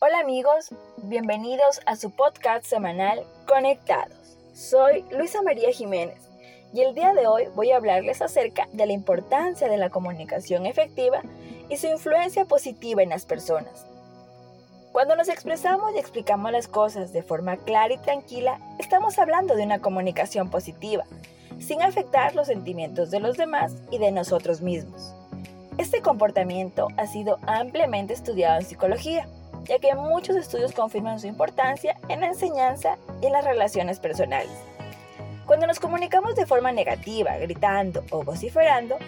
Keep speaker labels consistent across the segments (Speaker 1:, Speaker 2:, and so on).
Speaker 1: Hola amigos, bienvenidos a su podcast semanal Conectados. Soy Luisa María Jiménez y el día de hoy voy a hablarles acerca de la importancia de la comunicación efectiva y su influencia positiva en las personas. Cuando nos expresamos y explicamos las cosas de forma clara y tranquila, estamos hablando de una comunicación positiva, sin afectar los sentimientos de los demás y de nosotros mismos. Este comportamiento ha sido ampliamente estudiado en psicología, ya que muchos estudios confirman su importancia en la enseñanza y en las relaciones personales. Cuando nos comunicamos de forma negativa, gritando o vociferando,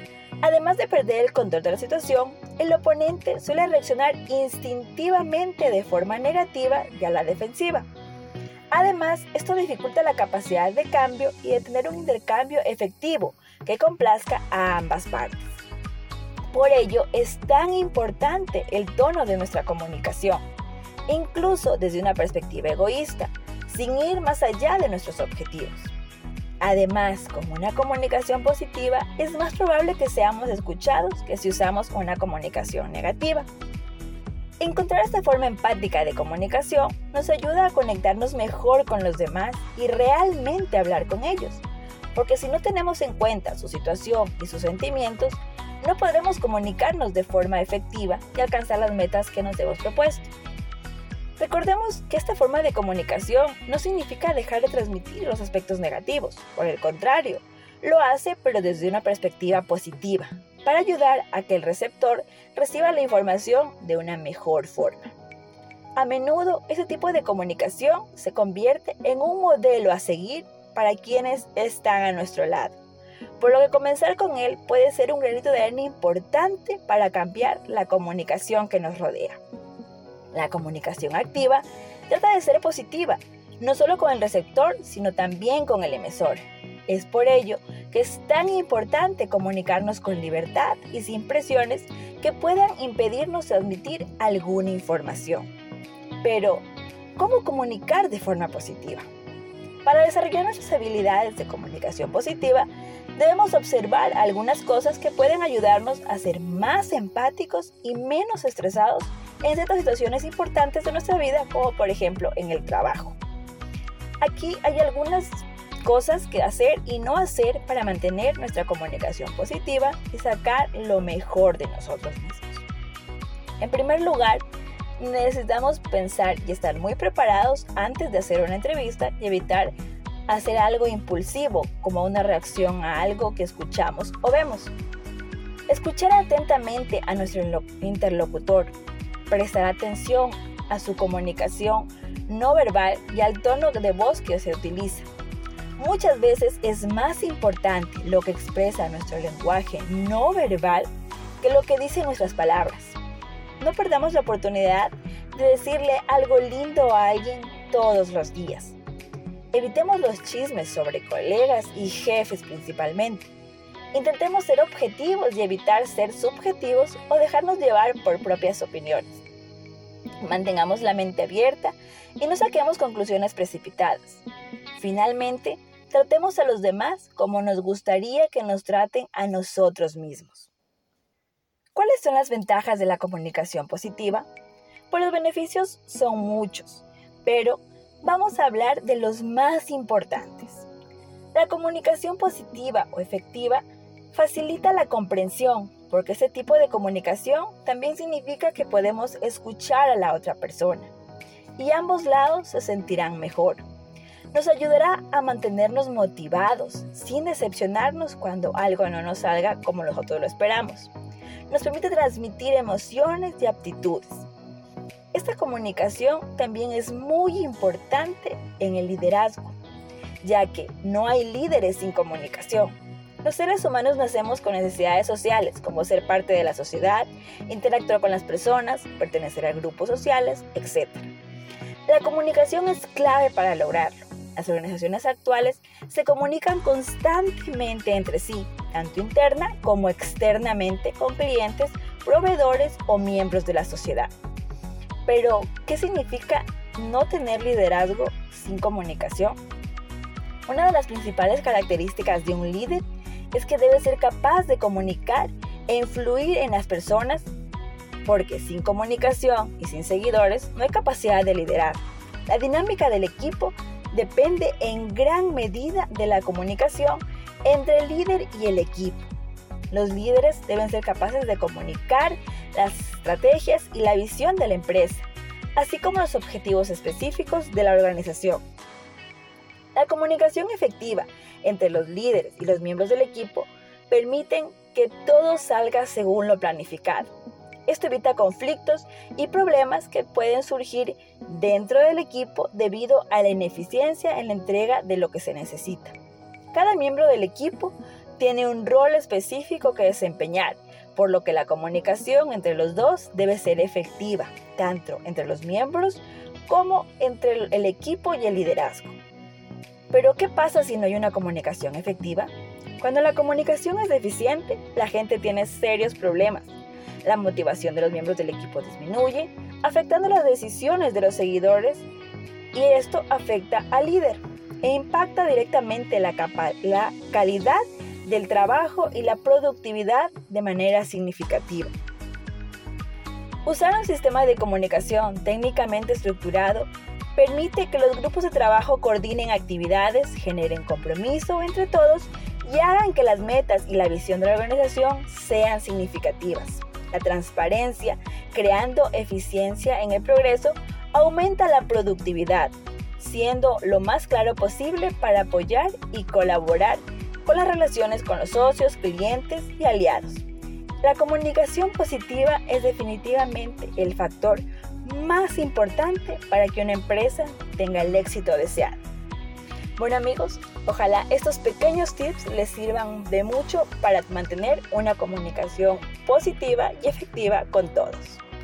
Speaker 1: además de perder el control de la situación, el oponente suele reaccionar instintivamente de forma negativa y a la defensiva. Además, esto dificulta la capacidad de cambio y de tener un intercambio efectivo que complazca a ambas partes. Por ello es tan importante el tono de nuestra comunicación, incluso desde una perspectiva egoísta, sin ir más allá de nuestros objetivos. Además, con una comunicación positiva es más probable que seamos escuchados que si usamos una comunicación negativa. Encontrar esta forma empática de comunicación nos ayuda a conectarnos mejor con los demás y realmente hablar con ellos, porque si no tenemos en cuenta su situación y sus sentimientos, no podremos comunicarnos de forma efectiva y alcanzar las metas que nos hemos propuesto. Recordemos que esta forma de comunicación no significa dejar de transmitir los aspectos negativos, por el contrario, lo hace pero desde una perspectiva positiva, para ayudar a que el receptor reciba la información de una mejor forma. A menudo ese tipo de comunicación se convierte en un modelo a seguir para quienes están a nuestro lado por lo que comenzar con él puede ser un granito de arena importante para cambiar la comunicación que nos rodea. La comunicación activa trata de ser positiva, no solo con el receptor, sino también con el emisor. Es por ello que es tan importante comunicarnos con libertad y sin presiones que puedan impedirnos transmitir alguna información. Pero, ¿cómo comunicar de forma positiva? Para desarrollar nuestras habilidades de comunicación positiva, debemos observar algunas cosas que pueden ayudarnos a ser más empáticos y menos estresados en ciertas situaciones importantes de nuestra vida, como por ejemplo en el trabajo. Aquí hay algunas cosas que hacer y no hacer para mantener nuestra comunicación positiva y sacar lo mejor de nosotros mismos. En primer lugar, necesitamos pensar y estar muy preparados antes de hacer una entrevista y evitar hacer algo impulsivo como una reacción a algo que escuchamos o vemos. Escuchar atentamente a nuestro interlocutor, prestar atención a su comunicación no verbal y al tono de voz que se utiliza. Muchas veces es más importante lo que expresa nuestro lenguaje no verbal que lo que dicen nuestras palabras. No perdamos la oportunidad de decirle algo lindo a alguien todos los días. Evitemos los chismes sobre colegas y jefes principalmente. Intentemos ser objetivos y evitar ser subjetivos o dejarnos llevar por propias opiniones. Mantengamos la mente abierta y no saquemos conclusiones precipitadas. Finalmente, tratemos a los demás como nos gustaría que nos traten a nosotros mismos. ¿Cuáles son las ventajas de la comunicación positiva? Pues los beneficios son muchos, pero vamos a hablar de los más importantes. La comunicación positiva o efectiva facilita la comprensión, porque ese tipo de comunicación también significa que podemos escuchar a la otra persona y ambos lados se sentirán mejor. Nos ayudará a mantenernos motivados, sin decepcionarnos cuando algo no nos salga como nosotros lo esperamos. Nos permite transmitir emociones y aptitudes esta comunicación también es muy importante en el liderazgo, ya que no hay líderes sin comunicación. Los seres humanos nacemos con necesidades sociales, como ser parte de la sociedad, interactuar con las personas, pertenecer a grupos sociales, etc. La comunicación es clave para lograrlo. Las organizaciones actuales se comunican constantemente entre sí, tanto interna como externamente con clientes, proveedores o miembros de la sociedad. Pero, ¿qué significa no tener liderazgo sin comunicación? Una de las principales características de un líder es que debe ser capaz de comunicar e influir en las personas porque sin comunicación y sin seguidores no hay capacidad de liderar. La dinámica del equipo depende en gran medida de la comunicación entre el líder y el equipo. Los líderes deben ser capaces de comunicar las estrategias y la visión de la empresa, así como los objetivos específicos de la organización. La comunicación efectiva entre los líderes y los miembros del equipo permiten que todo salga según lo planificado. Esto evita conflictos y problemas que pueden surgir dentro del equipo debido a la ineficiencia en la entrega de lo que se necesita. Cada miembro del equipo tiene un rol específico que desempeñar, por lo que la comunicación entre los dos debe ser efectiva, tanto entre los miembros como entre el equipo y el liderazgo. Pero ¿qué pasa si no hay una comunicación efectiva? Cuando la comunicación es deficiente, la gente tiene serios problemas. La motivación de los miembros del equipo disminuye, afectando las decisiones de los seguidores y esto afecta al líder e impacta directamente la, calidad del trabajo y la productividad de manera significativa. Usar un sistema de comunicación técnicamente estructurado permite que los grupos de trabajo coordinen actividades, generen compromiso entre todos y hagan que las metas y la visión de la organización sean significativas. La transparencia, creando eficiencia en el progreso, aumenta la productividad, siendo lo más claro posible para apoyar y colaborar con las relaciones con los socios, clientes y aliados. La comunicación positiva es definitivamente el factor más importante para que una empresa tenga el éxito deseado. Bueno amigos, ojalá estos pequeños tips les sirvan de mucho para mantener una comunicación positiva y efectiva con todos.